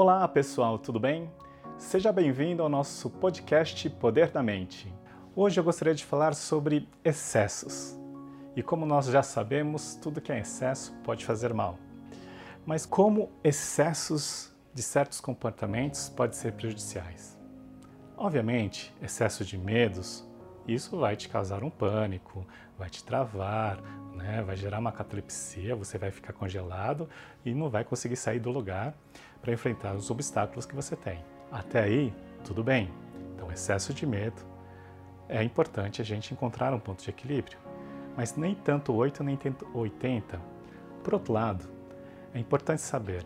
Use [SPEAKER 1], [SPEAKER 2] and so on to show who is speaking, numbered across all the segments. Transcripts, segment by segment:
[SPEAKER 1] Olá pessoal, tudo bem? Seja bem-vindo ao nosso podcast Poder da Mente. Hoje eu gostaria de falar sobre excessos. E como nós já sabemos, tudo que é excesso pode fazer mal. Mas como excessos de certos comportamentos podem ser prejudiciais? Obviamente, excesso de medos, isso vai te causar um pânico, vai te travar, né? vai gerar uma catalepsia, você vai ficar congelado e não vai conseguir sair do lugar para enfrentar os obstáculos que você tem. Até aí, tudo bem. Então, excesso de medo é importante a gente encontrar um ponto de equilíbrio, mas nem tanto 8 nem tanto 80. Por outro lado, é importante saber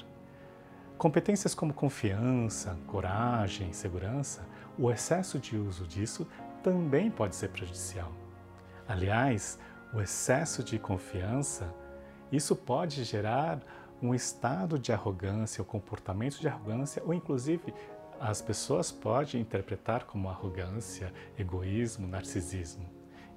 [SPEAKER 1] competências como confiança, coragem, segurança, o excesso de uso disso também pode ser prejudicial. Aliás, o excesso de confiança, isso pode gerar um estado de arrogância, o comportamento de arrogância, ou inclusive as pessoas podem interpretar como arrogância, egoísmo, narcisismo.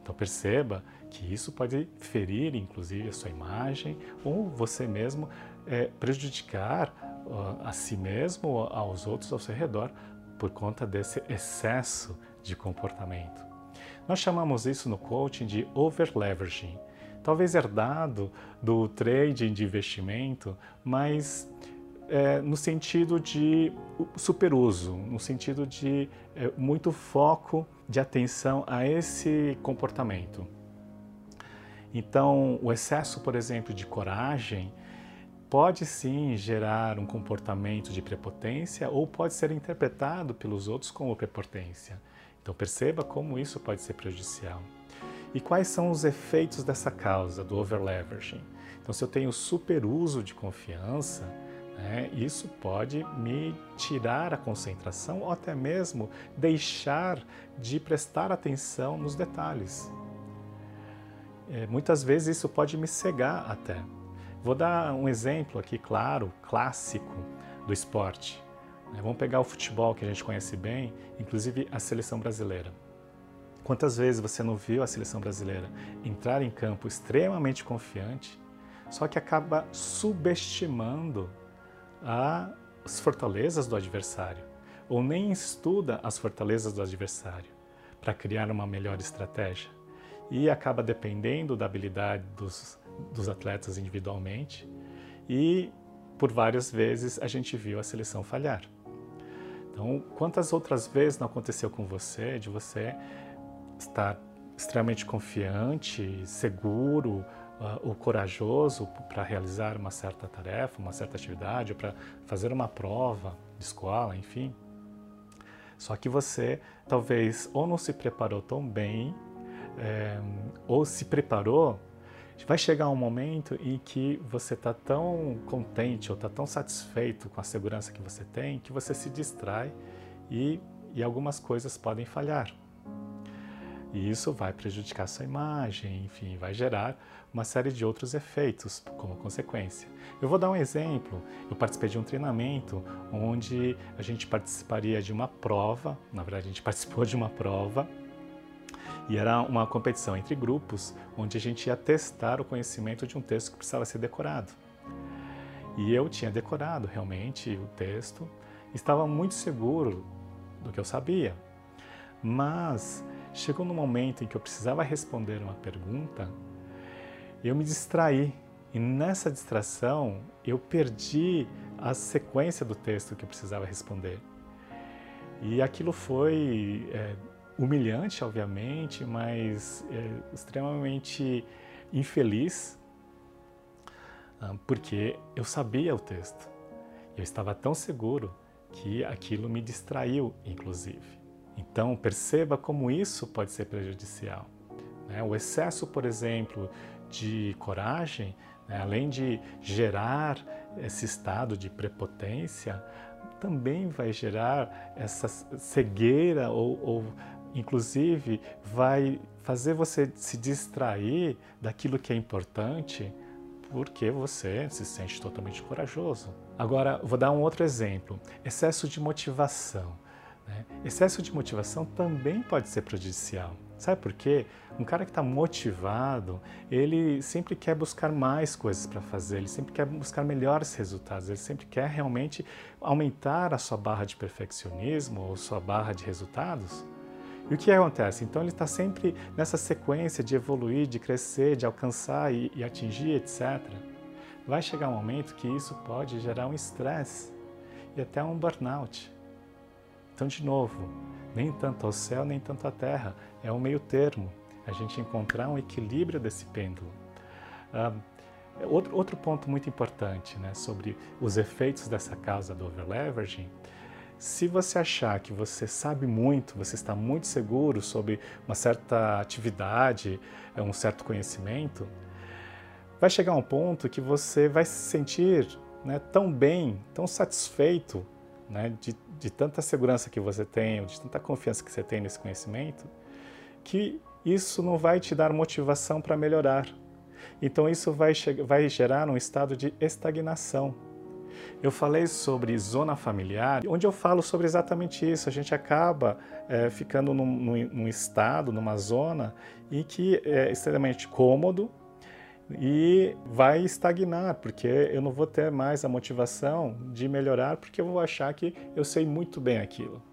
[SPEAKER 1] Então perceba que isso pode ferir, inclusive, a sua imagem ou você mesmo é, prejudicar uh, a si mesmo ou aos outros ao seu redor por conta desse excesso de comportamento. Nós chamamos isso no coaching de overleveraging, talvez herdado do trading de investimento, mas é, no sentido de superuso, no sentido de é, muito foco de atenção a esse comportamento. Então, o excesso, por exemplo, de coragem pode sim gerar um comportamento de prepotência ou pode ser interpretado pelos outros como prepotência. Então perceba como isso pode ser prejudicial. E quais são os efeitos dessa causa, do overleveraging? Então, se eu tenho superuso de confiança, né, isso pode me tirar a concentração ou até mesmo deixar de prestar atenção nos detalhes. É, muitas vezes isso pode me cegar até. Vou dar um exemplo aqui, claro, clássico do esporte. Né? Vamos pegar o futebol que a gente conhece bem, inclusive a seleção brasileira. Quantas vezes você não viu a seleção brasileira entrar em campo extremamente confiante, só que acaba subestimando as fortalezas do adversário, ou nem estuda as fortalezas do adversário para criar uma melhor estratégia e acaba dependendo da habilidade dos dos atletas individualmente e por várias vezes a gente viu a seleção falhar. Então, quantas outras vezes não aconteceu com você de você estar extremamente confiante, seguro uh, ou corajoso para realizar uma certa tarefa, uma certa atividade, para fazer uma prova de escola, enfim. Só que você talvez ou não se preparou tão bem, é, ou se preparou vai chegar um momento em que você está tão contente ou está tão satisfeito com a segurança que você tem que você se distrai e, e algumas coisas podem falhar. E isso vai prejudicar sua imagem, enfim, vai gerar uma série de outros efeitos como consequência. Eu vou dar um exemplo. Eu participei de um treinamento onde a gente participaria de uma prova, na verdade, a gente participou de uma prova e era uma competição entre grupos onde a gente ia testar o conhecimento de um texto que precisava ser decorado. E eu tinha decorado realmente o texto, estava muito seguro do que eu sabia. Mas chegou no momento em que eu precisava responder uma pergunta, eu me distraí. E nessa distração, eu perdi a sequência do texto que eu precisava responder. E aquilo foi é, humilhante, obviamente, mas é, extremamente infeliz, ah, porque eu sabia o texto. Eu estava tão seguro que aquilo me distraiu, inclusive. Então, perceba como isso pode ser prejudicial. Né? O excesso, por exemplo, de coragem, né? além de gerar esse estado de prepotência, também vai gerar essa cegueira ou, ou inclusive vai fazer você se distrair daquilo que é importante porque você se sente totalmente corajoso. Agora, vou dar um outro exemplo: excesso de motivação. Né? Excesso de motivação também pode ser prejudicial. Sabe por quê? Um cara que está motivado, ele sempre quer buscar mais coisas para fazer, ele sempre quer buscar melhores resultados, ele sempre quer realmente aumentar a sua barra de perfeccionismo ou sua barra de resultados. E o que acontece? Então ele está sempre nessa sequência de evoluir, de crescer, de alcançar e, e atingir, etc. Vai chegar um momento que isso pode gerar um estresse e até um burnout. Então, de novo, nem tanto ao céu, nem tanto à terra. É um meio termo. A gente encontrar um equilíbrio desse pêndulo. Outro, outro ponto muito importante né, sobre os efeitos dessa causa do overleveraging. Se você achar que você sabe muito, você está muito seguro sobre uma certa atividade, é, um certo conhecimento, vai chegar um ponto que você vai se sentir né, tão bem, tão satisfeito né, de, de tanta segurança que você tem, de tanta confiança que você tem nesse conhecimento, que isso não vai te dar motivação para melhorar. Então isso vai, vai gerar um estado de estagnação. Eu falei sobre zona familiar, onde eu falo sobre exatamente isso. A gente acaba é, ficando num, num, estado, numa zona em que é extremamente cômodo, e vai estagnar, porque eu não vou ter mais a motivação de melhorar, porque eu vou achar que eu sei muito bem aquilo.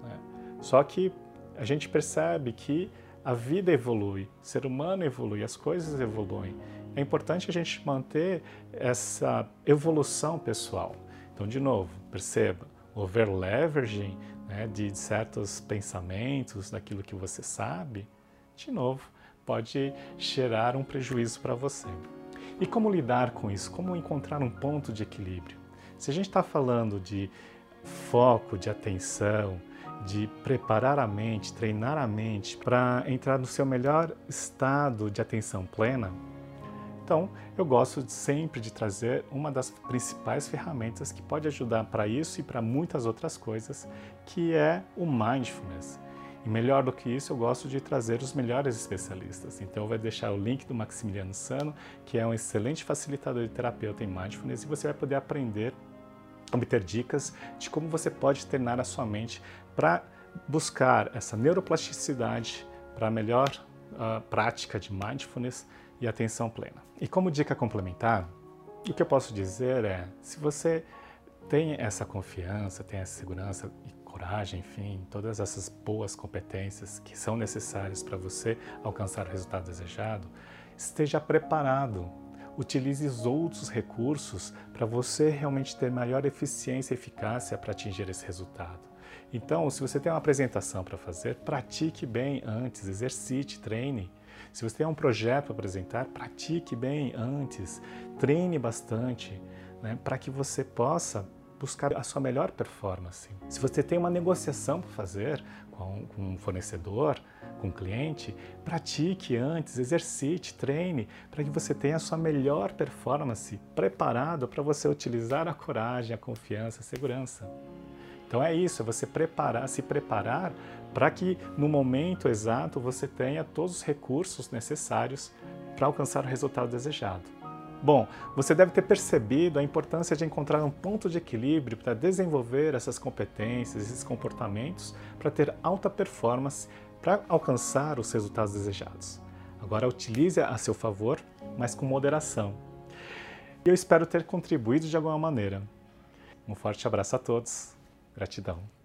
[SPEAKER 1] Né? Só que a gente percebe que a vida evolui, o ser humano evolui, as coisas evoluem. É importante a gente manter essa evolução pessoal. Então, de novo, perceba, overleveraging né, de certos pensamentos, daquilo que você sabe, de novo, pode gerar um prejuízo para você. E como lidar com isso? Como encontrar um ponto de equilíbrio? Se a gente está falando de foco, de atenção, de preparar a mente, treinar a mente para entrar no seu melhor estado de atenção plena, então eu gosto de, sempre de trazer uma das principais ferramentas que pode ajudar para isso e para muitas outras coisas, que é o mindfulness. E melhor do que isso, eu gosto de trazer os melhores especialistas. Então, eu vou deixar o link do Maximiliano Sano, que é um excelente facilitador de terapeuta em mindfulness, e você vai poder aprender, obter dicas de como você pode treinar a sua mente para buscar essa neuroplasticidade para melhor uh, prática de mindfulness e atenção plena. E como dica complementar, o que eu posso dizer é, se você tem essa confiança, tem essa segurança e coragem, enfim, todas essas boas competências que são necessárias para você alcançar o resultado desejado, esteja preparado. Utilize os outros recursos para você realmente ter maior eficiência e eficácia para atingir esse resultado. Então, se você tem uma apresentação para fazer, pratique bem antes, exercite, treine. Se você tem um projeto para apresentar, pratique bem antes, treine bastante, né, para que você possa buscar a sua melhor performance. Se você tem uma negociação para fazer com, com um fornecedor, com um cliente, pratique antes, exercite, treine, para que você tenha a sua melhor performance preparado para você utilizar a coragem, a confiança, a segurança. Então é isso, é você preparar, se preparar para que no momento exato você tenha todos os recursos necessários para alcançar o resultado desejado. Bom, você deve ter percebido a importância de encontrar um ponto de equilíbrio para desenvolver essas competências, esses comportamentos, para ter alta performance, para alcançar os resultados desejados. Agora utilize a seu favor, mas com moderação. Eu espero ter contribuído de alguma maneira. Um forte abraço a todos. Gratidão.